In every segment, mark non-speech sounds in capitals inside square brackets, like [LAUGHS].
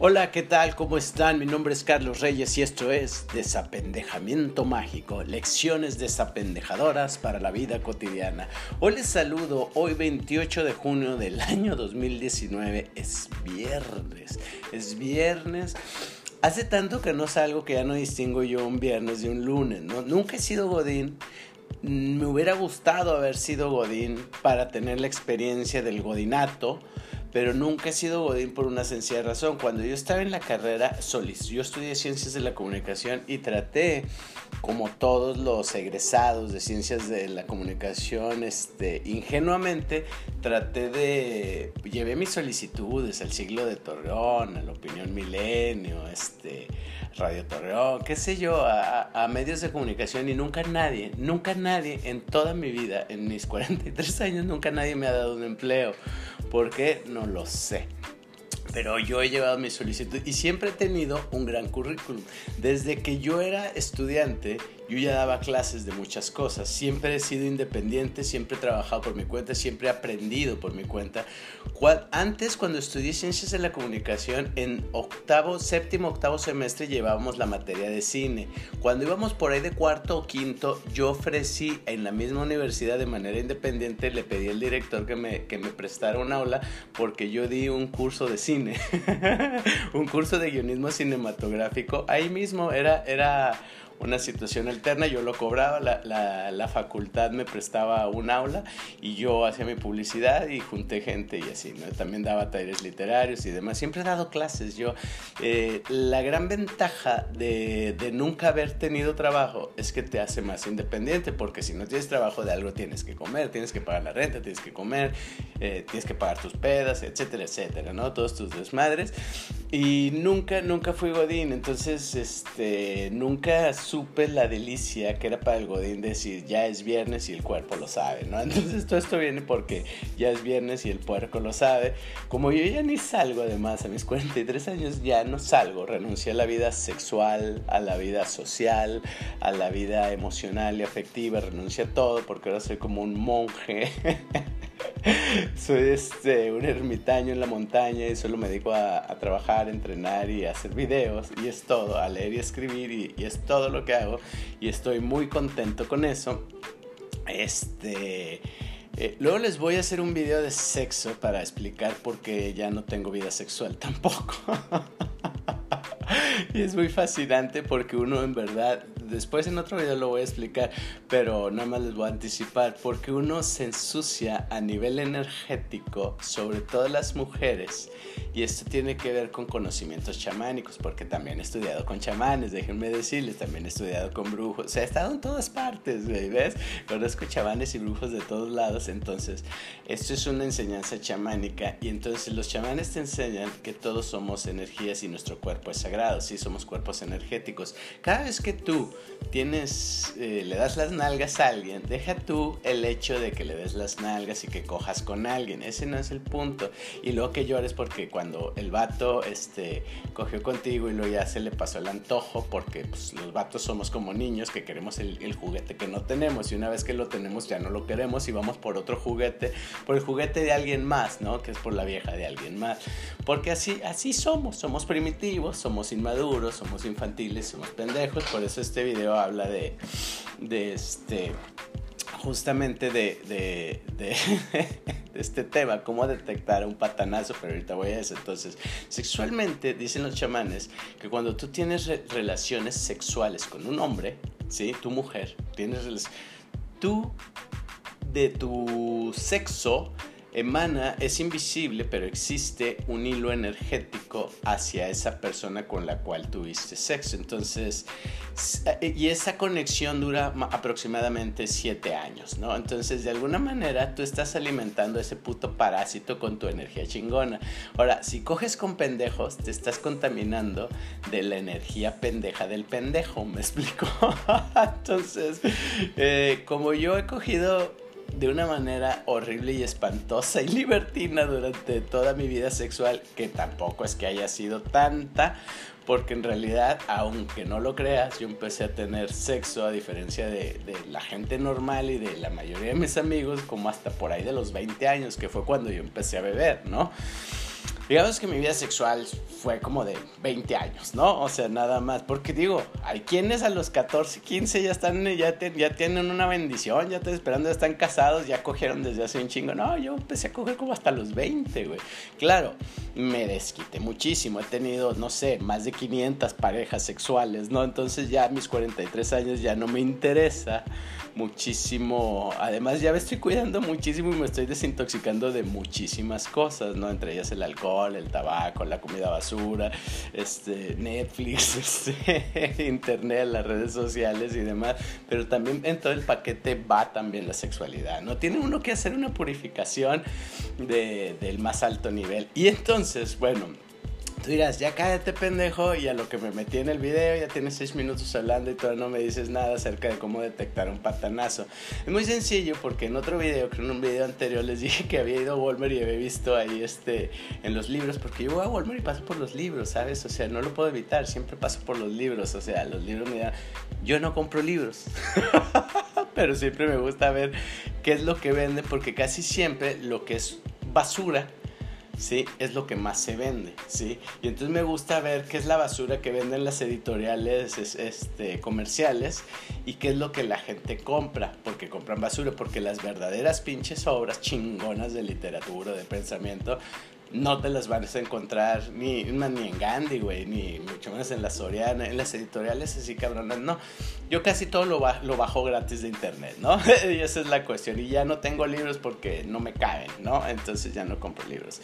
Hola, ¿qué tal? ¿Cómo están? Mi nombre es Carlos Reyes y esto es Desapendejamiento Mágico, lecciones desapendejadoras para la vida cotidiana. Hoy les saludo, hoy 28 de junio del año 2019, es viernes, es viernes. Hace tanto que no salgo que ya no distingo yo un viernes de un lunes, ¿no? Nunca he sido Godín, me hubiera gustado haber sido Godín para tener la experiencia del Godinato, pero nunca he sido Godín por una sencilla razón. Cuando yo estaba en la carrera, yo estudié ciencias de la comunicación y traté, como todos los egresados de ciencias de la comunicación, este, ingenuamente, traté de, llevé mis solicitudes al siglo de Torreón, a la opinión milenio, este, Radio Torreón, qué sé yo, a, medios de comunicación y nunca nadie, nunca nadie en toda mi vida, en mis 43 años, nunca nadie me ha dado un empleo. ¿Por qué? Lo sé. Pero yo he llevado mi solicitud y siempre he tenido un gran currículum. Desde que yo era estudiante, yo ya daba clases de muchas cosas. Siempre he sido independiente, siempre he trabajado por mi cuenta, siempre he aprendido por mi cuenta. Antes, cuando estudié ciencias de la comunicación, en octavo, séptimo, octavo semestre llevábamos la materia de cine. Cuando íbamos por ahí de cuarto o quinto, yo ofrecí en la misma universidad de manera independiente, le pedí al director que me, que me prestara un aula porque yo di un curso de cine, [LAUGHS] un curso de guionismo cinematográfico. Ahí mismo era, era una situación alterna, yo lo cobraba, la, la, la, facultad me prestaba un aula y yo hacía mi publicidad y junté gente y así, ¿no? También daba talleres literarios y demás, siempre he dado clases yo. Eh, la gran ventaja de, de, nunca haber tenido trabajo es que te hace más independiente, porque si no tienes trabajo de algo tienes que comer, tienes que pagar la renta, tienes que comer, eh, tienes que pagar tus pedas, etcétera, etcétera, ¿no? Todos tus desmadres. Y nunca, nunca fui godín, entonces, este, nunca supe la delicia que era para el Godín decir ya es viernes y el cuerpo lo sabe, ¿no? [LAUGHS] Entonces todo esto viene porque ya es viernes y el puerco lo sabe. Como yo ya ni salgo además, a mis 43 años ya no salgo, renuncié a la vida sexual, a la vida social, a la vida emocional y afectiva, renuncié a todo porque ahora soy como un monje. [LAUGHS] [LAUGHS] soy este, un ermitaño en la montaña y solo me dedico a, a, trabajar, entrenar y hacer videos y es todo, a leer y escribir y, y, es todo lo que hago y estoy muy contento con eso. Este, eh, luego les voy a hacer un video de sexo para explicar por qué ya no tengo vida sexual tampoco. [LAUGHS] y es muy fascinante porque uno en verdad después en otro video lo voy a explicar, pero nada más les voy a anticipar, porque uno se ensucia a nivel energético, sobre todo las mujeres, y esto tiene que ver con conocimientos chamánicos, porque también he estudiado con chamanes, déjenme decirles, también he estudiado con brujos, o sea, he estado en todas partes, ¿ves? Conozco chamanes y brujos de todos lados, entonces, esto es una enseñanza chamánica, y entonces los chamanes te enseñan que todos somos energías y nuestro cuerpo es sagrado, sí, somos cuerpos energéticos. Cada vez que tú tienes, eh, le das las nalgas a alguien, deja tú el hecho de que le des las nalgas y que cojas con alguien, ese no es el punto. Y luego que llores porque cuando el vato este, cogió contigo y luego ya se le pasó el antojo, porque pues, los vatos somos como niños que queremos el, el, juguete que no tenemos y una vez que lo tenemos ya no lo queremos y vamos por otro juguete, por el juguete de alguien más, ¿no? Que es por la vieja de alguien más. Porque así, así somos, somos primitivos, somos inmaduros, somos infantiles, somos pendejos, por eso este video habla de, de este justamente de, de, [LAUGHS] de, este tema, cómo detectar un patanazo, pero ahorita voy a eso. Entonces, sexualmente, dicen los chamanes, que cuando tú tienes re relaciones sexuales con un hombre, ¿sí? Tu mujer, tienes tú de tu sexo emana, es invisible, pero existe un hilo energético hacia esa persona con la cual tuviste sexo. Entonces, y esa conexión dura aproximadamente siete años, ¿no? Entonces, de alguna manera, tú estás alimentando ese puto parásito con tu energía chingona. Ahora, si coges con pendejos, te estás contaminando de la energía pendeja del pendejo, ¿me explico? [LAUGHS] Entonces, eh, como yo he cogido de una manera horrible y espantosa y [LAUGHS] libertina durante toda mi vida sexual, que tampoco es que haya sido tanta, porque en realidad, aunque no lo creas, yo empecé a tener sexo a diferencia de, la gente normal y de la mayoría de mis amigos, como hasta por ahí de los 20 años, que fue cuando yo empecé a beber, ¿no? Digamos que mi vida sexual fue como de 20 años, ¿no? O sea, nada más. Porque digo, hay quienes a los 14, 15 ya están, ya, tienen una bendición, ya están esperando, ya están casados, ya cogieron desde hace un chingo. No, yo empecé a coger como hasta los 20, güey. Claro, me desquité muchísimo. He tenido, no sé, más de 500 parejas sexuales, ¿no? Entonces ya a mis 43 años ya no me interesa muchísimo. Además, ya me estoy cuidando muchísimo y me estoy desintoxicando de muchísimas cosas, ¿no? Entre ellas el alcohol, el tabaco, la comida basura, este, Netflix, [LAUGHS] este, internet, las redes sociales y demás. Pero también en todo el paquete va también la sexualidad, ¿no? Tiene uno que hacer una purificación de, del más alto nivel. Y entonces, bueno Tú dirás, ya cállate pendejo y a lo que me metí en el video ya tienes seis minutos hablando y todavía no me dices nada acerca de cómo detectar un patanazo. Es muy sencillo porque en otro video, creo en un video anterior les dije que había ido a Walmart y había visto ahí este en los libros porque yo voy a Walmart y paso por los libros, ¿sabes? O sea, no lo puedo evitar, siempre paso por los libros, o sea, los libros me dan... Yo no compro libros. [LAUGHS] Pero siempre me gusta ver qué es lo que venden porque casi siempre lo que es basura ¿sí? Es lo que más se vende, ¿sí? Y entonces me gusta ver qué es la basura que venden las editoriales este, comerciales y qué es lo que la gente compra, porque compran basura, porque las verdaderas pinches obras chingonas de literatura, de pensamiento, no te las vas a encontrar ni, ni en Gandhi, güey, ni mucho menos en la Soriana, en las editoriales así cabronas, no. Yo casi todo lo, lo bajo gratis de internet, ¿no? [LAUGHS] y esa es la cuestión. Y ya no tengo libros porque no me caen, ¿no? Entonces ya no compro libros.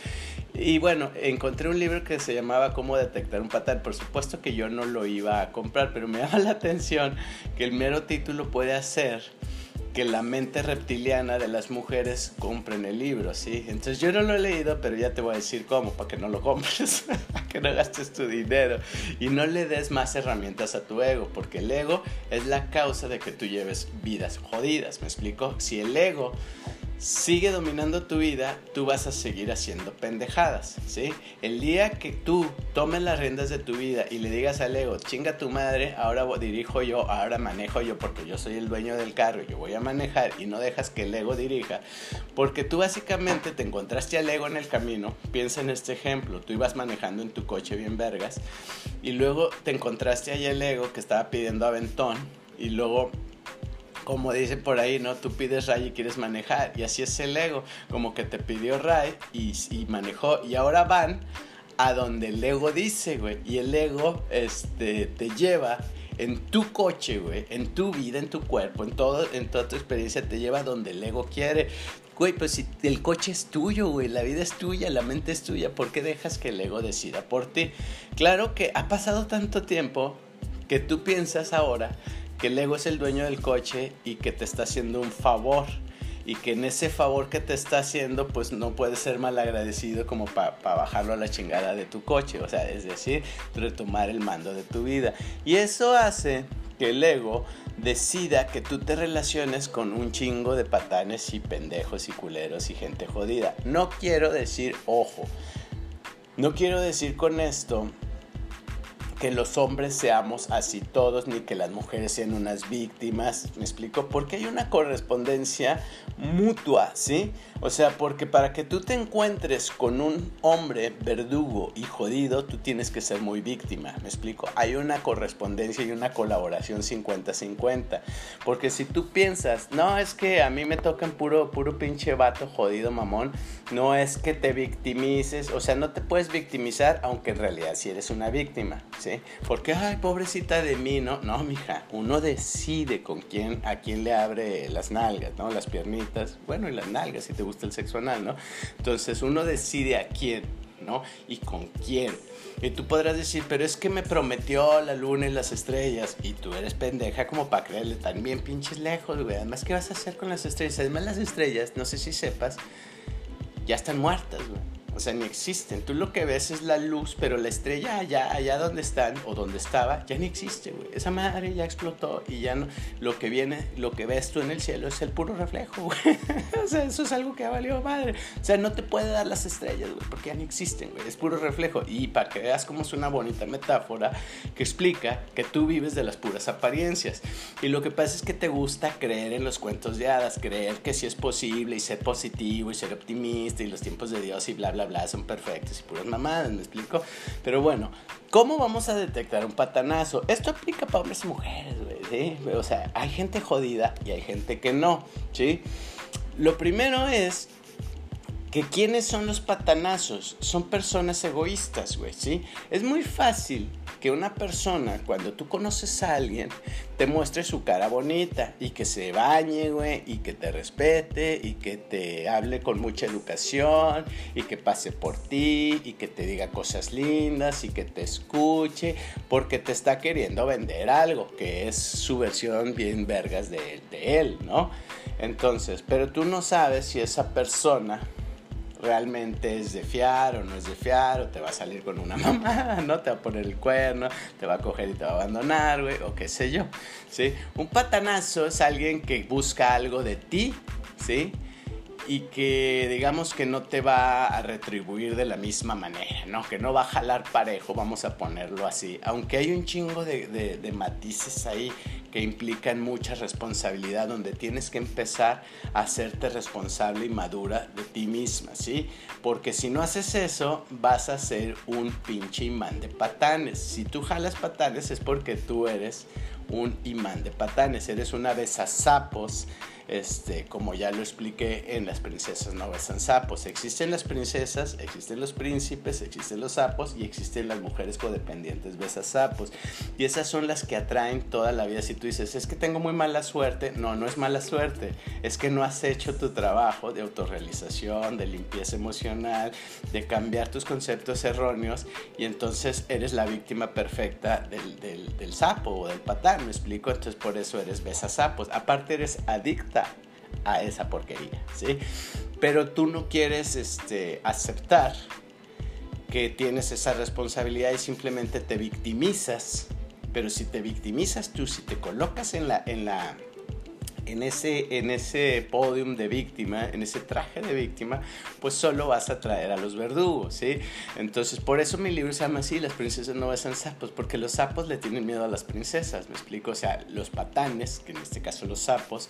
Y bueno, encontré un libro que se llamaba Cómo detectar un patán. Por supuesto que yo no lo iba a comprar, pero me [LAUGHS] llama la atención que el mero título puede hacer que la mente reptiliana de las mujeres compren el libro, ¿sí? Entonces yo no lo he leído, pero ya te voy a decir cómo, para que no lo compres, [LAUGHS] para que no gastes tu dinero y no le des más herramientas a tu ego, porque el ego es la causa de que tú lleves vidas jodidas, ¿me explico? Si el ego sigue dominando tu vida, tú vas a seguir haciendo pendejadas, ¿sí? El día que tú tomes las riendas de tu vida y le digas al ego, chinga tu madre, ahora dirijo yo, ahora manejo yo porque yo soy el dueño del carro yo voy a manejar y no dejas que el ego dirija, porque tú básicamente te encontraste al ego en el camino, piensa en este ejemplo, tú ibas manejando en tu coche bien vergas y luego te encontraste ahí el ego que estaba pidiendo aventón y luego como dice por ahí, ¿no? Tú pides Ray y quieres manejar. Y así es el ego, como que te pidió Ray y, y manejó. Y ahora van a donde el ego dice, güey. Y el ego este, te lleva en tu coche, güey, en tu vida, en tu cuerpo, en, todo, en toda tu experiencia, te lleva donde el ego quiere. Güey, pues si el coche es tuyo, güey, la vida es tuya, la mente es tuya, ¿por qué dejas que el ego decida por ti? Claro que ha pasado tanto tiempo que tú piensas ahora que el ego es el dueño del coche y que te está haciendo un favor y que en ese favor que te está haciendo pues no puedes ser mal agradecido como para bajarlo a la chingada de tu coche, o sea, es decir, retomar el mando de tu vida. Y eso hace que el ego decida que tú te relaciones con un chingo de patanes y pendejos y culeros y gente jodida. No quiero decir, ojo, no quiero decir con esto que los hombres seamos así todos, ni que las mujeres sean unas víctimas, ¿me explico? Porque hay una correspondencia mutua, ¿sí? O sea, porque para que tú te encuentres con un hombre verdugo y jodido, tú tienes que ser muy víctima, ¿me explico? Hay una correspondencia y una colaboración 50-50. Porque si tú piensas, no, es que a mí me tocan puro, puro pinche vato jodido mamón, no es que te victimices, o sea, no te puedes victimizar, aunque en realidad si eres una víctima, ¿sí? Porque, ay, pobrecita de mí, ¿no? No, mija, uno decide con quién, a quién le abre las nalgas, ¿no? Las piernitas, bueno, y las nalgas, si te gusta el sexo anal, ¿no? Entonces uno decide a quién, ¿no? Y con quién. Y tú podrás decir, pero es que me prometió la luna y las estrellas. Y tú eres pendeja como para creerle también pinches lejos, güey. Además, ¿qué vas a hacer con las estrellas? Además, las estrellas, no sé si sepas, ya están muertas, güey. O sea, ni existen. Tú lo que ves es la luz, pero la estrella allá, allá donde están o donde estaba, ya ni existe, güey. Esa madre ya explotó y ya no. Lo que viene, lo que ves tú en el cielo es el puro reflejo, güey. [LAUGHS] o sea, eso es algo que ha valido madre. O sea, no te puede dar las estrellas, güey, porque ya ni existen, güey. Es puro reflejo. Y para que veas cómo es una bonita metáfora que explica que tú vives de las puras apariencias. Y lo que pasa es que te gusta creer en los cuentos de hadas, creer que sí es posible y ser positivo y ser optimista y los tiempos de Dios y bla, bla bla, son perfectos y puras mamadas, ¿me explico? Pero bueno, ¿cómo vamos a detectar un patanazo? Esto aplica para hombres y mujeres, güey, ¿sí? O sea, hay gente jodida y hay gente que no, ¿sí? Lo primero es que quiénes son los patanazos son personas egoístas, güey, ¿sí? Es muy fácil que una persona, cuando tú conoces a alguien, te muestre su cara bonita y que se bañe, güey, y que te respete y que te hable con mucha educación y que pase por ti y que te diga cosas lindas y que te escuche porque te está queriendo vender algo, que es su versión bien vergas de, de él, ¿no? Entonces, pero tú no sabes si esa persona realmente es de fiar o no es de fiar, o te va a salir con una [LAUGHS] mamá, ¿no? Te va a poner el cuerno, te va a coger y te va a abandonar, güey, o qué sé yo, ¿sí? Un patanazo es alguien que busca algo de ti, ¿sí? y que digamos que no te va a retribuir de la misma manera, ¿no? Que no va a jalar parejo, vamos a ponerlo así. Aunque hay un chingo de, de matices ahí que implican mucha responsabilidad, donde tienes que empezar a hacerte responsable y madura de ti misma, ¿sí? Porque si no haces eso, vas a ser un pinche imán de patanes. Si tú jalas patanes es porque tú eres un imán de patanes, eres una sapos este, como ya lo expliqué en las princesas no besan sapos. Existen las princesas, existen los príncipes, existen los sapos y existen las mujeres codependientes sapos. Y esas son las que atraen toda la vida. Si tú dices, es que tengo muy mala suerte, no, no es mala suerte, es que no has hecho tu trabajo de autorrealización, de limpieza emocional, de cambiar tus conceptos erróneos y entonces eres la víctima perfecta del, del, del sapo o del patán, me explico, entonces por eso eres sapos. Aparte eres adicto a esa porquería, ¿sí? Pero tú no quieres este, aceptar que tienes esa responsabilidad y simplemente te victimizas. Pero si te victimizas tú, si te colocas en la, en la, en ese, en ese podium de víctima, en ese traje de víctima, pues solo vas a traer a los verdugos, ¿sí? Entonces, por eso mi libro se llama así, Las princesas no besan sapos, porque los sapos le tienen miedo a las princesas, ¿me explico? O sea, los patanes, que en este caso los sapos,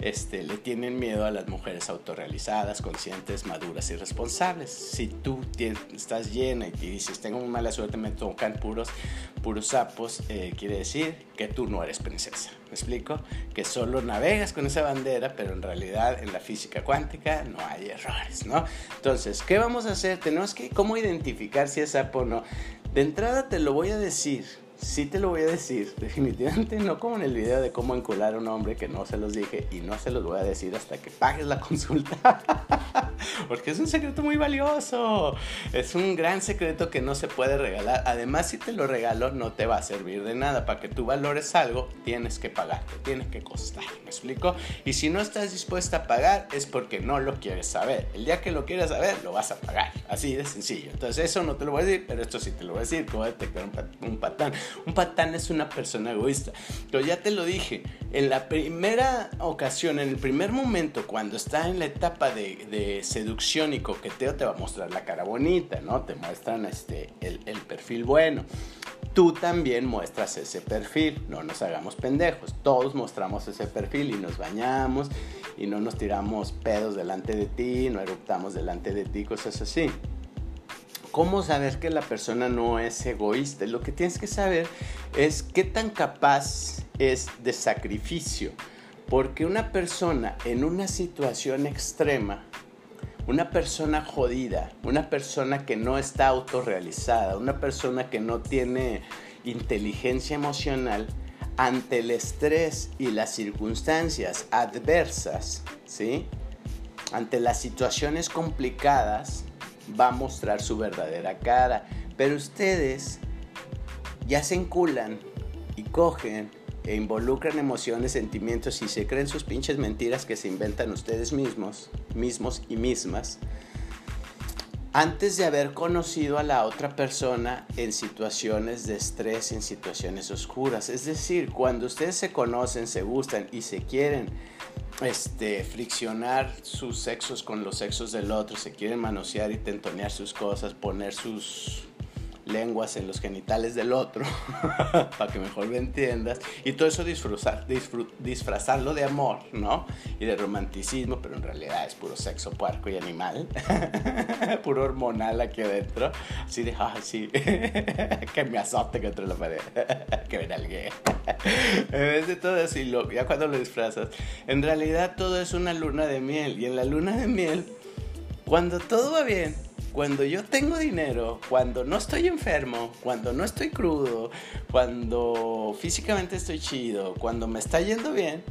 este, le tienen miedo a las mujeres autorrealizadas, conscientes, maduras y responsables. Si tú estás llena y dices, tengo muy mala suerte, me tocan puros, puros sapos, eh, quiere decir que tú no eres princesa, ¿me explico? Que solo navegas con esa bandera, pero en realidad en la física cuántica no hay errores, ¿no? Entonces, ¿qué vamos a hacer? Tenemos que, ¿cómo identificar si es sapo o no? De entrada te lo voy a decir, sí te lo voy a decir, [LAUGHS] definitivamente no como en el video de cómo encular a un hombre que no se los dije y no se los voy a decir hasta que pagues la consulta. [LAUGHS] Porque es un secreto muy valioso. Es un gran secreto que no se puede regalar. Además, si te lo regalo, no te va a servir de nada. Para que tú valores algo, tienes que pagar, te tiene que costar. ¿Me explico? Y si no estás dispuesta a pagar, es porque no lo quieres saber. El día que lo quieras saber, lo vas a pagar. Así de sencillo. Entonces, eso no te lo voy a decir, pero esto sí te lo voy a decir. Cómo detectar un patán. [LAUGHS] Un patán es una persona egoísta. Pero ya te lo dije, en la primera ocasión, en el primer momento, cuando está en la etapa de, seducción y coqueteo, te va a mostrar la cara bonita, ¿no? Te muestran este, el, el perfil bueno. Tú también muestras ese perfil, no nos hagamos pendejos, todos mostramos ese perfil y nos bañamos y no nos tiramos pedos delante de ti, no eruptamos delante de ti, cosas así. ¿Cómo saber que la persona no es egoísta? Lo que tienes que saber es qué tan capaz es de sacrificio. Porque una persona en una situación extrema, una persona jodida, una persona que no está autorrealizada, una persona que no tiene inteligencia emocional, ante el estrés y las circunstancias adversas, ¿sí? Ante las situaciones complicadas, va a mostrar su verdadera cara. Pero ustedes ya se enculan y cogen e involucran emociones, sentimientos y se creen sus pinches mentiras que se inventan ustedes mismos, mismos y mismas, antes de haber conocido a la otra persona en situaciones de estrés, en situaciones oscuras. Es decir, cuando ustedes se conocen, se gustan y se quieren este, friccionar sus sexos con los sexos del otro, se quieren manosear y tentonear sus cosas, poner sus lenguas en los genitales del otro, [LAUGHS] para que mejor me entiendas, y todo eso disfrazar, disfrazarlo de amor, ¿no? Y de romanticismo, pero en realidad es puro sexo puerco y animal, [LAUGHS] puro hormonal aquí adentro, así de, ah, sí, [LAUGHS] que me azote contra la pared, que ven alguien. en vez de todo así, ya cuando lo disfrazas, en realidad todo es una luna de miel, y en la luna de miel, cuando todo va bien, cuando yo tengo dinero, cuando no estoy enfermo, cuando no estoy crudo, cuando físicamente estoy chido, cuando me está yendo bien,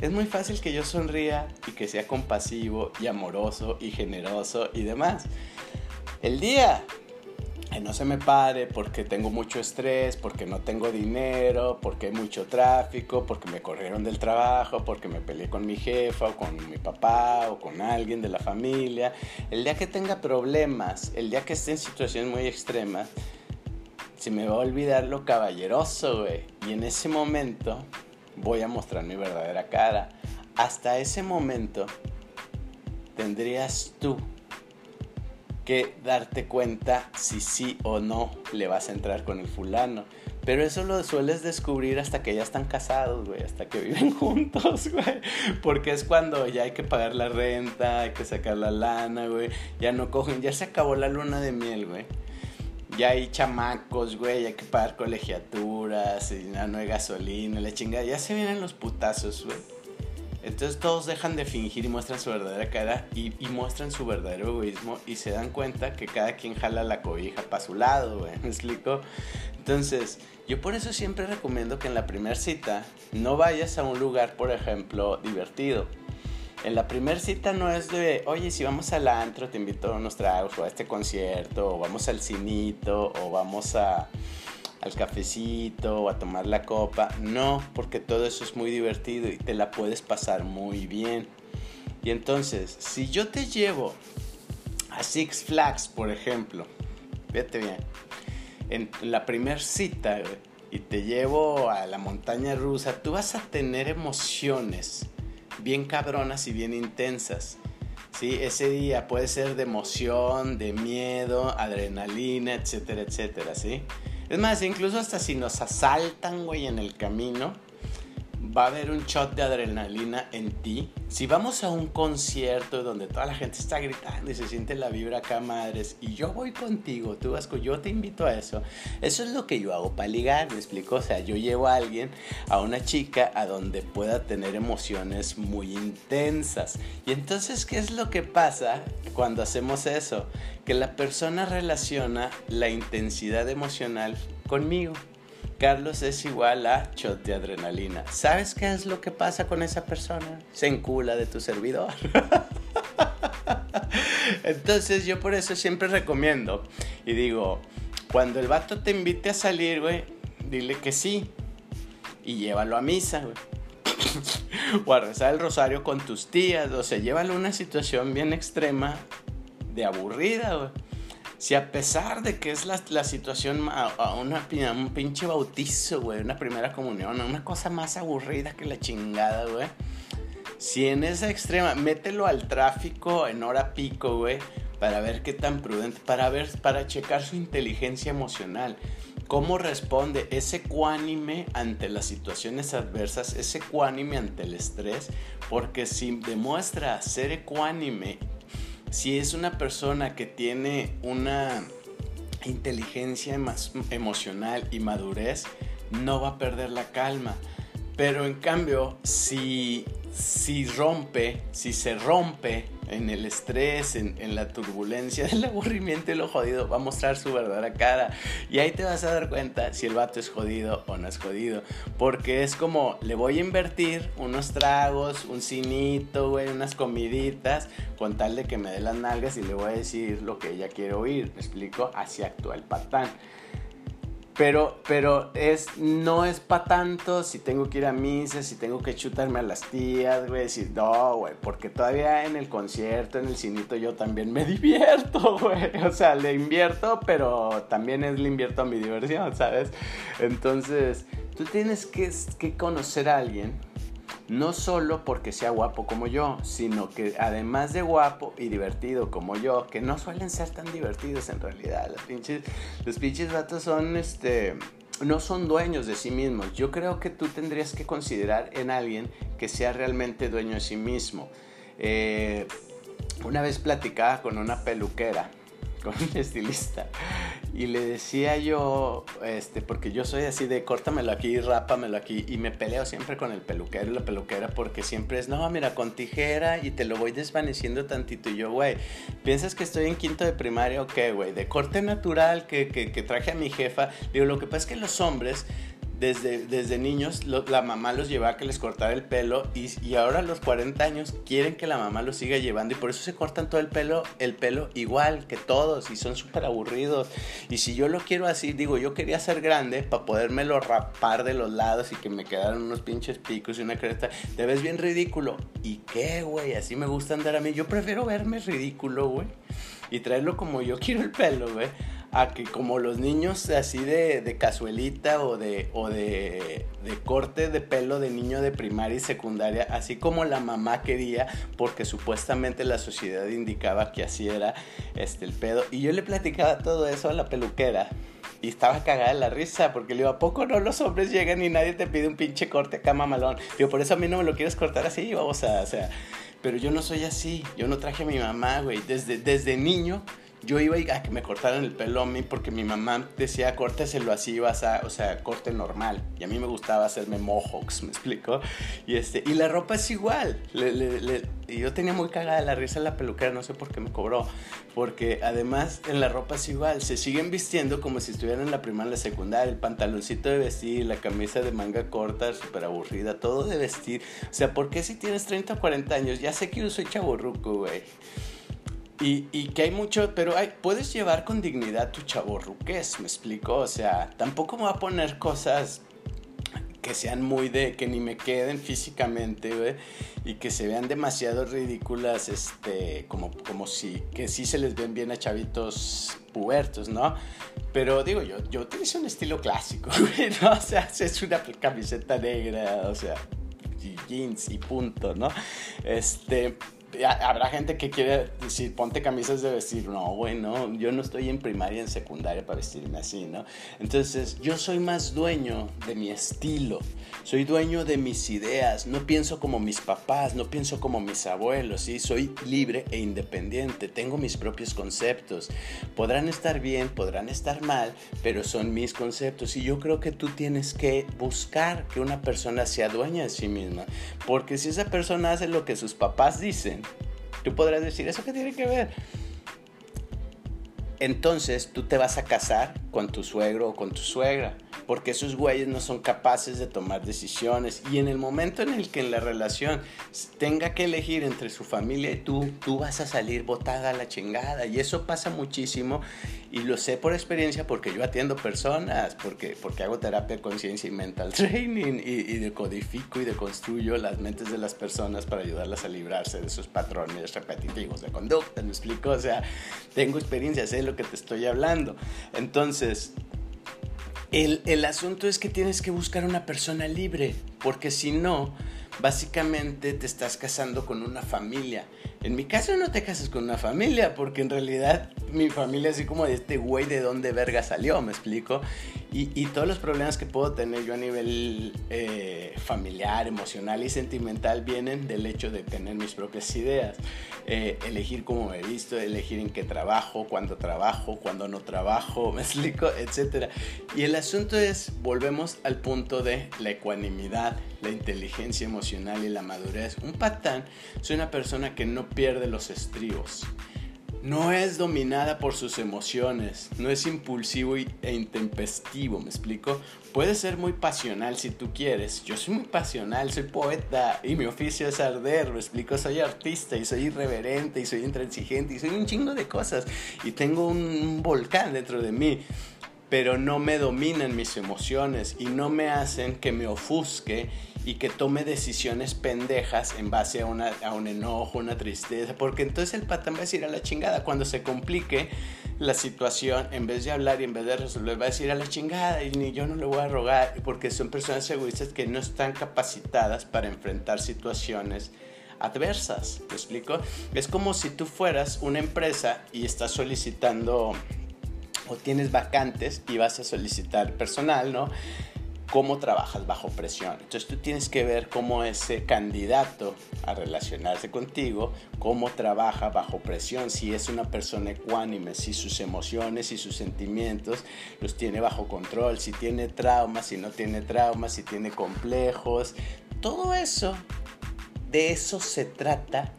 es muy fácil que yo sonría y que sea compasivo y amoroso y generoso y demás. El día no se me pare porque tengo mucho estrés, porque no tengo dinero, porque hay mucho tráfico, porque me corrieron del trabajo, porque me peleé con mi jefa o con mi papá o con alguien de la familia. El día que tenga problemas, el día que esté en situaciones muy extremas, se me va a olvidar lo caballeroso, güey. Y en ese momento voy a mostrar mi verdadera cara. Hasta ese momento tendrías tú que darte cuenta si sí o no le vas a entrar con el fulano. Pero eso lo sueles descubrir hasta que ya están casados, güey, hasta que viven [LAUGHS] juntos, güey. Porque es cuando ya hay que pagar la renta, hay que sacar la lana, güey. Ya no cogen, ya se acabó la luna de miel, güey. Ya hay chamacos, güey, hay que pagar colegiaturas, y ya no hay gasolina, la chingada. Ya se vienen los putazos, güey. Entonces todos dejan de fingir y muestran su verdadera cara y, muestran su verdadero egoísmo y se dan cuenta que cada quien jala la cobija para su lado, güey. ¿Me explico? Entonces, yo por eso siempre recomiendo que en la primera cita no vayas a un lugar, por ejemplo, divertido. En la primera cita no es de, oye, si vamos al antro, te invito a unos tragos o a este concierto, o vamos al cinito, o vamos a al cafecito o a tomar la copa. No, porque todo eso es muy divertido y te la puedes pasar muy bien. Y entonces, si yo te llevo a Six Flags, por ejemplo, fíjate bien, en la primer cita y te llevo a la montaña rusa, tú vas a tener emociones bien cabronas y bien intensas. ¿sí? Ese día puede ser de emoción, de miedo, adrenalina, etcétera, etcétera, ¿sí? Es más, incluso hasta si nos asaltan, güey, en el camino, va a haber un shot de adrenalina en ti. Si vamos a un concierto donde toda la gente está gritando y se siente la vibra acá, madres, y yo voy contigo, tú vas con, yo te invito a eso. Eso es lo que yo hago para ligar, me explico. O sea, yo llevo a alguien, a una chica, a donde pueda tener emociones muy intensas. Y entonces, ¿qué es lo que pasa cuando hacemos eso? Que la persona relaciona la intensidad emocional conmigo. Carlos es igual a shot de adrenalina. ¿Sabes qué es lo que pasa con esa persona? Se encula de tu servidor. [LAUGHS] Entonces yo por eso siempre recomiendo y digo, cuando el vato te invite a salir, güey, dile que sí y llévalo a misa, güey. [COUGHS] o a rezar el rosario con tus tías, o sea, llévalo a una situación bien extrema de aburrida, güey si a pesar de que es la, la situación a, una, un pinche bautizo, güey, una primera comunión, una cosa más aburrida que la chingada, güey. Si en esa extrema, mételo al tráfico en hora pico, güey, para ver qué tan prudente, para ver, para checar su inteligencia emocional. Cómo responde ese ecuánime ante las situaciones adversas, ese ecuánime ante el estrés, porque si demuestra ser ecuánime si es una persona que tiene una inteligencia emocional y madurez, no va a perder la calma. Pero en cambio, si, si rompe, si se rompe en el estrés, en, la turbulencia, el [LAUGHS] aburrimiento y lo jodido, va a mostrar su verdadera cara. Y ahí te vas a dar cuenta si el vato es jodido o no es jodido. Porque es como, le voy a invertir unos tragos, un cinito, güey, unas comiditas, con tal de que me dé las nalgas y le voy a decir lo que ella quiere oír. ¿Me explico? Así actúa el patán. Pero, pero es, no es para tanto si tengo que ir a misa, si tengo que chutarme a las tías, güey, decir, no, güey, porque todavía en el concierto, en el cinito, yo también me [LAUGHS] divierto, güey. O sea, le invierto, pero también es le invierto a mi diversión, ¿sabes? Entonces, tú tienes que, que conocer a alguien No solo porque sea guapo como yo, sino que además de guapo y divertido como yo, que no suelen ser tan divertidos en realidad. Los pinches, los pinches vatos son este no son dueños de sí mismos. Yo creo que tú tendrías que considerar en alguien que sea realmente dueño de sí mismo. Eh, una vez platicaba con una peluquera [LAUGHS] con un estilista y le decía yo, este, porque yo soy así de córtamelo aquí, rápamelo aquí y me peleo siempre con el peluquero y la peluquera porque siempre es, no, mira, con tijera y te lo voy desvaneciendo tantito y yo, güey, ¿piensas que estoy en quinto de primaria o qué, güey? De corte natural que, que, que traje a mi jefa. Digo, lo que pasa es que los hombres desde, desde niños la mamá los llevaba a que les cortara el pelo y, y, ahora a los 40 años quieren que la mamá los siga llevando y por eso se cortan todo el pelo, el pelo igual que todos y son súper aburridos. Y si yo lo quiero así, digo, yo quería ser grande para podérmelo rapar de los lados y que me quedaran unos pinches picos y una cresta. Te ves bien ridículo. ¿Y qué, güey? Así me gusta andar a mí. Yo prefiero verme ridículo, güey. Y traerlo como yo quiero el pelo, güey a que como los niños así de, de cazuelita o, de, o de, de, corte de pelo de niño de primaria y secundaria, así como la mamá quería, porque supuestamente la sociedad indicaba que así era este, el pedo. Y yo le platicaba todo eso a la peluquera. Y estaba cagada de la risa, porque le digo, ¿a poco no los hombres llegan y nadie te pide un pinche corte acá mamalón? Digo, por eso a mí no me lo quieres cortar así, vamos a, o sea, pero yo no soy así, yo no traje a mi mamá, güey, desde, desde niño yo iba a que me cortaran el pelo a mí porque mi mamá decía córteselo así, vas a, o sea, corte normal. Y a mí me gustaba hacerme mohawks, [LAUGHS] ¿me explico? Y, este, y la ropa es igual. y yo tenía muy cagada la risa la peluquera, no sé por qué me cobró. Porque además en la ropa es igual. Se siguen vistiendo como si estuvieran en la primaria, la secundaria. El pantaloncito de vestir, la camisa de manga corta, súper aburrida, todo de vestir. O sea, ¿por qué si tienes 30 o 40 años? Ya sé que yo soy chaborruco, güey. Y, y, que hay mucho, pero puedes llevar con dignidad tu chaborruques, me explico. O sea, tampoco voy a poner cosas que sean muy de, que ni me queden físicamente, güey, y que se vean demasiado ridículas, este, como, como si, que sí se les ven bien a chavitos pubertos, ¿no? Pero digo, yo, yo utilizo un estilo clásico, [LAUGHS] güey, ¿no? O sea, es una camiseta negra, o sea, jeans y punto, ¿no? Este, habrá gente que quiere decir, ponte camisas de vestir. No, güey, no, yo no estoy en primaria, en secundaria para vestirme así, ¿no? Entonces, yo soy más dueño de mi estilo, soy dueño de mis ideas, no pienso como mis papás, no pienso como mis abuelos, ¿sí? Soy libre e independiente, tengo mis propios conceptos. Podrán estar bien, podrán estar mal, pero son mis conceptos y yo creo que tú tienes que buscar que una persona sea dueña de sí misma, porque si esa persona hace lo que sus papás dicen, Tú podrás decir, ¿eso qué tiene que ver? Entonces tú te vas a casar con tu suegro o con tu suegra porque esos güeyes no son capaces de tomar decisiones. Y en el momento en el que en la relación tenga que elegir entre su familia y tú, tú vas a salir botada a la chingada. Y eso pasa muchísimo y lo sé por experiencia porque yo atiendo personas, porque, porque hago terapia de conciencia y mental [LAUGHS] training y, y decodifico y deconstruyo las mentes de las personas para ayudarlas a librarse de esos patrones repetitivos de conducta. ¿Me explico? O sea, tengo experiencia, sé lo que te estoy hablando. Entonces, el, el, asunto es que tienes que buscar una persona libre, porque si no, básicamente te estás casando con una familia. En mi caso no te casas con una familia, porque en realidad mi familia así como de este güey de dónde verga salió, me explico. Y, todos los problemas que puedo tener yo a nivel eh, familiar, emocional y sentimental vienen del hecho de tener mis propias ideas. Eh, elegir cómo me visto, elegir en qué trabajo, cuándo trabajo, cuándo no trabajo, [LAUGHS] me explico, etc. Y el asunto es, volvemos al punto de la ecuanimidad, la inteligencia emocional y la madurez. Un patán es una persona que no pierde los estribos no es dominada por sus emociones, no es impulsivo e intempestivo, ¿me explico? Puede ser muy pasional si tú quieres. Yo soy muy pasional, soy poeta y mi oficio es arder, ¿me explico? Soy artista y soy irreverente y soy intransigente y soy un chingo de cosas y tengo un volcán dentro de mí pero no me dominan mis emociones y no me hacen que me ofusque y que tome decisiones pendejas en base a, un enojo, una tristeza, porque entonces el patán va a decir a la chingada, cuando se complique la situación, en vez de hablar y en vez de resolver, va a decir a la chingada y ni yo no le voy a rogar, porque son personas egoístas que no están capacitadas para enfrentar situaciones adversas, ¿me explico? Es como si tú fueras una empresa y estás solicitando o tienes vacantes y vas a solicitar personal, ¿no? cómo trabajas bajo presión. Entonces tú tienes que ver cómo ese candidato a relacionarse contigo, cómo trabaja bajo presión, si es una persona ecuánime, si sus emociones y sus sentimientos los tiene bajo control, si tiene traumas, si no tiene traumas, si tiene complejos. Todo eso, de eso se trata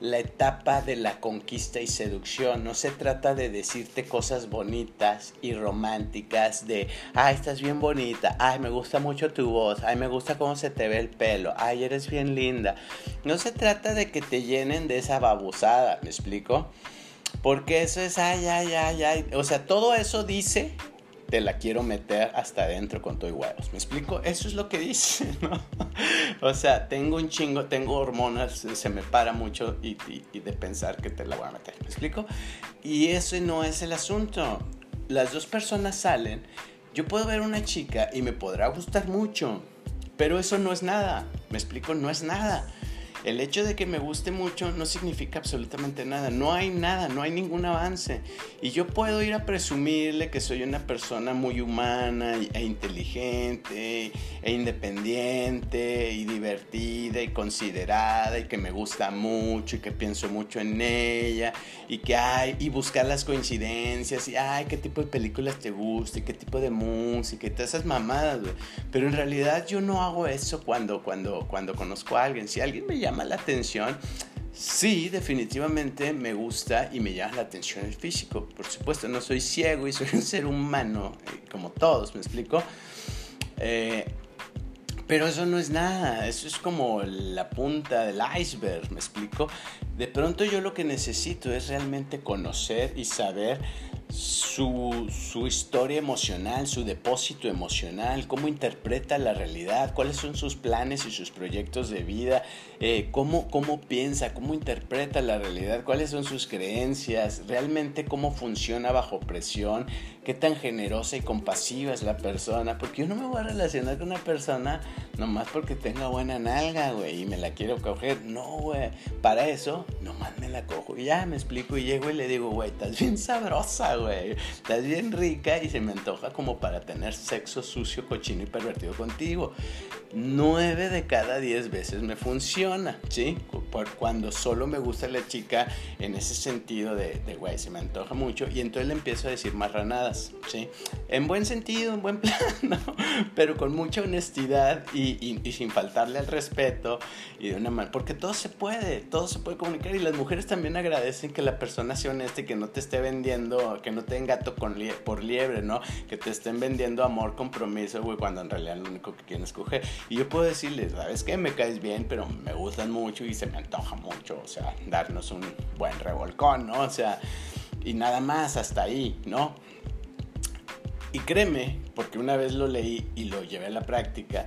la etapa de la conquista y seducción. No se trata de decirte cosas bonitas y románticas de, ay, estás bien bonita, ay, me gusta mucho tu voz, ay, me gusta cómo se te ve el pelo, ay, eres bien linda. No se trata de que te llenen de esa babusada, ¿me explico? Porque eso es, ay, ay, ay, ay. O sea, todo eso dice te la quiero meter hasta adentro con todo y huevos. ¿Me explico? Eso es lo que dice, [LAUGHS] ¿no? o sea, tengo un chingo, tengo hormonas, se me para mucho y, de pensar que te la voy a meter. ¿Me explico? Y ese no es el asunto. Las dos personas salen. Yo puedo ver una chica y me podrá gustar mucho, pero eso no es nada. ¿Me explico? No es nada. El hecho de que me guste mucho no significa absolutamente nada. No hay nada, no hay ningún avance. Y yo puedo ir a presumirle que soy una persona muy humana e inteligente e independiente y divertida y considerada y que me gusta mucho y que pienso mucho en ella y que hay y buscar las coincidencias y ay, qué tipo de películas te gusta y qué tipo de música y todas esas mamadas, Pero en realidad yo no hago eso cuando, cuando, cuando conozco a alguien. Si alguien me llama llama la atención. Sí, definitivamente me gusta y me llama la atención el físico. Por supuesto, no soy ciego y soy un ser humano, eh, como todos, ¿me explico? Eh, pero eso no es nada, eso es como la punta del iceberg, ¿me explico? De pronto yo lo que necesito es realmente conocer y saber su, su, historia emocional, su depósito emocional, cómo interpreta la realidad, cuáles son sus planes y sus proyectos de vida, eh, cómo, cómo piensa, cómo interpreta la realidad, cuáles son sus creencias, realmente cómo funciona bajo presión, qué tan generosa y compasiva es la persona, porque yo no me voy a relacionar con una persona nomás porque tenga buena nalga, güey, y me la quiero coger, no, güey, para eso nomás me la cojo y ya me explico y llego y le digo, güey, estás bien sabrosa, güey. Estás bien rica y se me antoja como para tener sexo sucio, cochino y pervertido contigo. Nueve de cada diez veces me funciona, ¿sí? Por cuando solo me gusta la chica en ese sentido de, güey, se me antoja mucho y entonces le empiezo a decir marranadas, En buen sentido, en buen [LAUGHS] plan, ¿no? Pero con mucha honestidad y, sin faltarle al respeto y de una manera, porque todo se puede, todo se puede comunicar y las mujeres también agradecen que la persona sea honesta y que no te esté vendiendo, que no te den gato por liebre, ¿no? Que te estén vendiendo amor, compromiso, güey, cuando en realidad lo único que quieren es coger. Y yo puedo decirles, ¿sabes qué? Me caes bien, pero me gustan mucho y se me antoja mucho, o sea, darnos un buen revolcón, ¿no? O sea, y nada más hasta ahí, ¿no? Y créeme, porque una vez lo leí y lo llevé a la práctica,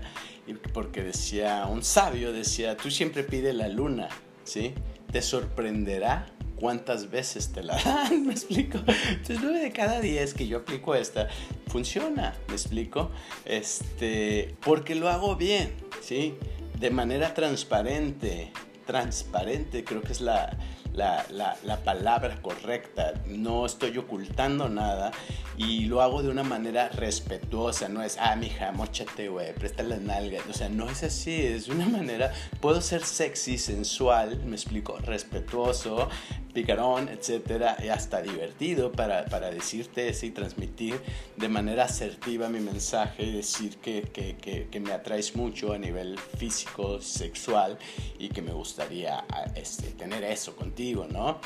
porque decía, un sabio decía, tú siempre pide la luna, ¿sí? Te sorprenderá cuántas veces te la [LAUGHS] dan, ¿me explico? Entonces, nueve de cada diez que yo aplico esta, funciona, ¿me explico? Este, porque lo hago bien, ¿sí? De manera transparente, transparente creo que es la, la, la, palabra correcta, no estoy ocultando nada y lo hago de una manera respetuosa, no es, ah, mija, mochate, güey, presta las nalgas, o sea, no es así, es una manera, puedo ser sexy, sensual, me explico, respetuoso, picarón, etcétera, y hasta divertido para, para decirte eso y transmitir de manera asertiva mi mensaje y decir que, que, que, que, me atraes mucho a nivel físico, sexual y que me gustaría este, tener eso contigo, ¿no?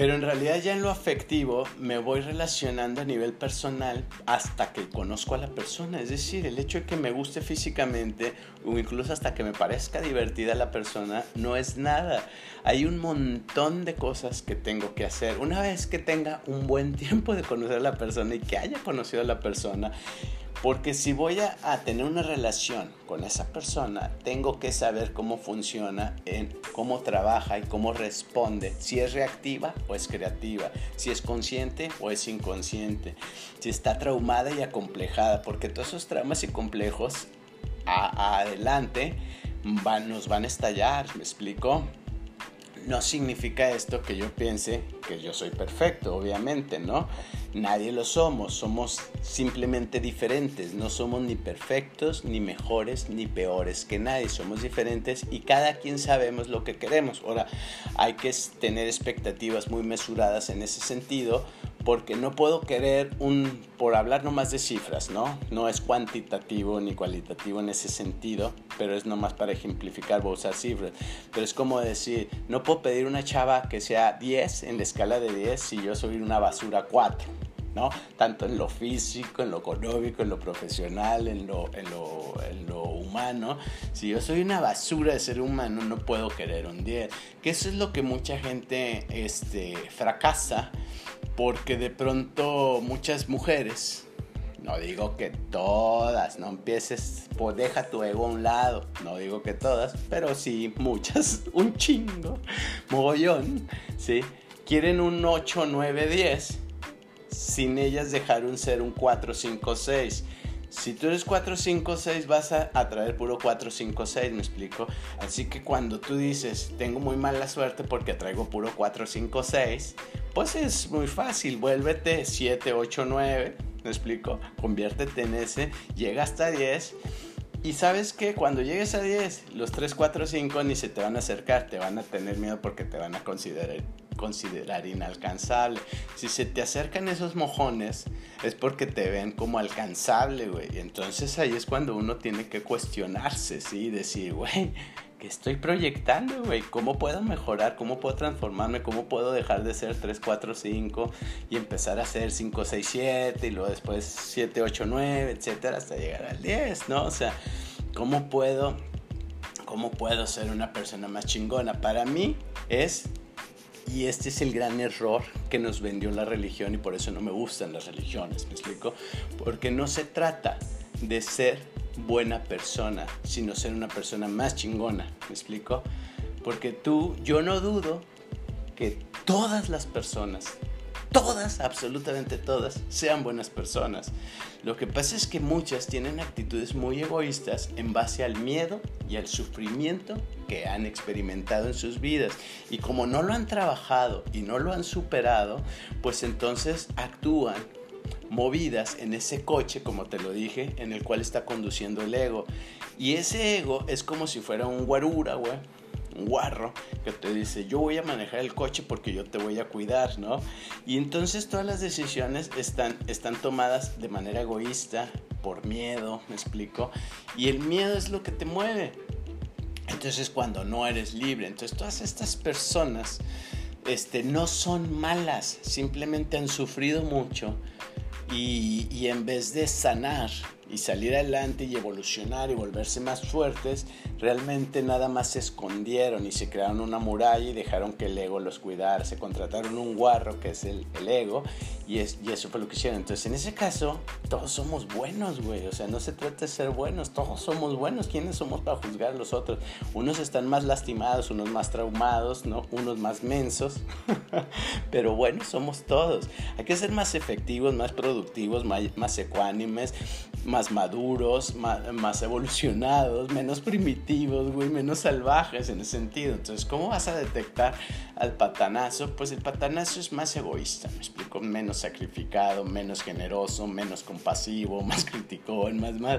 Pero en realidad ya en lo afectivo me voy relacionando a nivel personal hasta que conozco a la persona. Es decir, el hecho de que me guste físicamente o incluso hasta que me parezca divertida la persona no es nada. Hay un montón de cosas que tengo que hacer. Una vez que tenga un buen [LAUGHS] tiempo de conocer a la persona y que haya conocido a la persona, Porque si voy a, tener una relación con esa persona, tengo que saber cómo funciona, en cómo trabaja y cómo responde. Si es reactiva o es creativa. Si es consciente o es inconsciente. Si está traumada y acomplejada. Porque todos esos traumas y complejos adelante nos van a estallar. ¿Me explico? No significa esto que yo piense que yo soy perfecto, obviamente, ¿no? Nadie lo somos, somos simplemente diferentes, no somos ni perfectos, ni mejores, ni peores que nadie, somos diferentes y cada quien sabemos lo que queremos. Ahora, hay que tener expectativas muy mesuradas en ese sentido porque no puedo querer un, por hablar nomás de cifras, ¿no? No es cuantitativo ni cualitativo en ese sentido, pero es nomás para ejemplificar, voy a usar cifras. Pero es como decir, no puedo pedir una chava que sea 10 en la escala de 10 si yo soy una basura 4. ¿No? Tanto en lo físico, en lo económico, en lo profesional, en lo, en lo, en lo humano. Si yo soy una basura de ser humano, no puedo querer un 10. Que eso es lo que mucha gente este, fracasa porque de pronto muchas mujeres, no digo que todas, no empieces, pues deja tu ego a un lado, no digo que todas, pero sí muchas, [LAUGHS] un chingo, mogollón, ¿sí? Quieren un 8, 9, 10, sin ellas dejar un ser un 4, 5, 6 si tú eres 4, 5, 6, vas a atraer puro 4, 5, 6, me explico. Así que cuando tú dices, tengo muy mala suerte porque atraigo puro 4, 5, 6, pues es muy fácil, vuélvete 7, 8, 9, me explico. Conviértete en ese, llega hasta 10. Y sabes que cuando llegues a 10, los 3, 4, 5 ni se te van a acercar, te van a tener miedo porque te van a considerar considerar inalcanzable. Si se te acercan esos mojones, es porque te ven como alcanzable, güey. Entonces ahí es cuando uno tiene que cuestionarse, ¿sí? Y decir, güey, ¿qué estoy proyectando, güey? ¿Cómo puedo mejorar? ¿Cómo puedo transformarme? ¿Cómo puedo dejar de ser 3, 4, 5 y empezar a ser 5, 6, 7 y luego después 7, 8, 9, etcétera, hasta llegar al 10, ¿no? O sea, ¿cómo puedo, cómo puedo ser una persona más chingona? Para mí es y este es el gran error que nos vendió la religión y por eso no me gustan las religiones, ¿me explico? Porque no se trata de ser buena persona, sino ser una persona más chingona, ¿me explico? Porque tú, yo no dudo que todas las personas todas, absolutamente todas, sean buenas personas. Lo que pasa es que muchas tienen actitudes muy egoístas en base al miedo y al sufrimiento que han experimentado en sus vidas. Y como no lo han trabajado y no lo han superado, pues entonces actúan movidas en ese coche, como te lo dije, en el cual está conduciendo el ego. Y ese ego es como si fuera un guarura, güey un guarro que te dice, yo voy a manejar el coche porque yo te voy a cuidar, ¿no? Y entonces todas las decisiones están, están tomadas de manera egoísta, por miedo, me explico, y el miedo es lo que te mueve. Entonces cuando no eres libre, entonces todas estas personas este, no son malas, simplemente han sufrido mucho y, y en vez de sanar, y salir adelante y evolucionar y volverse más fuertes, realmente nada más se escondieron y se crearon una muralla y dejaron que el ego los cuidara. Se contrataron un guarro que es el, ego y, es, y eso fue lo que hicieron. Entonces, en ese caso, todos somos buenos, güey. O sea, no se trata de ser buenos, todos somos buenos. ¿Quiénes somos para juzgar a los otros? Unos están más lastimados, unos más traumados, ¿no? Unos más mensos. [LAUGHS] Pero bueno, somos todos. Hay que ser más efectivos, más productivos, más, más ecuánimes, más más maduros, más, evolucionados, menos primitivos, güey, menos salvajes en ese sentido. Entonces, ¿cómo vas a detectar al patanazo? Pues el patanazo es más egoísta, me explico, menos sacrificado, menos generoso, menos compasivo, [LAUGHS] más criticón, más, más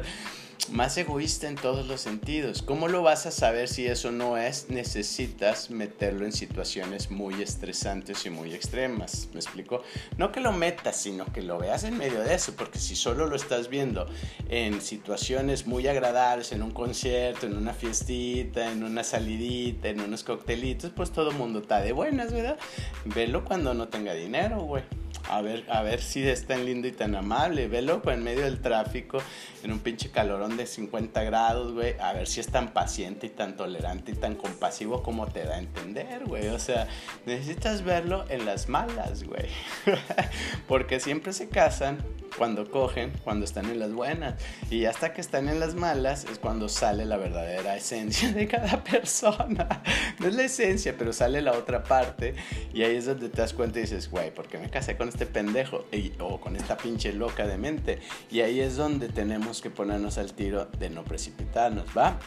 más egoísta en todos los sentidos. ¿Cómo lo vas a saber si eso no es? Necesitas meterlo en situaciones muy estresantes y muy extremas. ¿Me explico? No que lo metas, sino que lo veas en medio de eso, porque si solo lo estás viendo en situaciones muy agradables, en un concierto, en una fiestita, en una salidita, en unos coctelitos, pues todo mundo está de buenas, ¿verdad? Velo cuando no tenga dinero, güey A ver, a ver si es tan lindo y tan amable. Velo en medio del tráfico, en un pinche calorón de 50 grados, güey. A ver si es tan paciente y tan tolerante y tan compasivo como te da a entender, güey. O sea, necesitas verlo en las malas, güey. [LAUGHS] Porque siempre se casan cuando cogen, cuando están en las buenas. Y hasta que están en las malas es cuando sale la verdadera esencia de cada persona. [LAUGHS] No es la esencia, pero sale la otra parte. Y ahí es donde te das cuenta y dices, güey, ¿por qué me casé con este pendejo? o con esta pinche loca de mente. Y ahí es donde tenemos que ponernos al tiro de no precipitarnos, ¿va?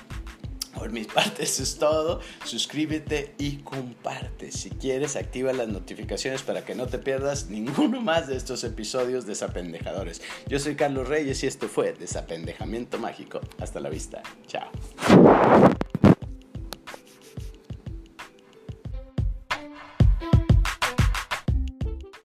Por mis partes es todo. Suscríbete y comparte. Si quieres, activa las notificaciones para que no te pierdas ninguno más de estos episodios desapendejadores. Yo soy Carlos Reyes y esto fue Desapendejamiento Mágico. Hasta la vista. Chao.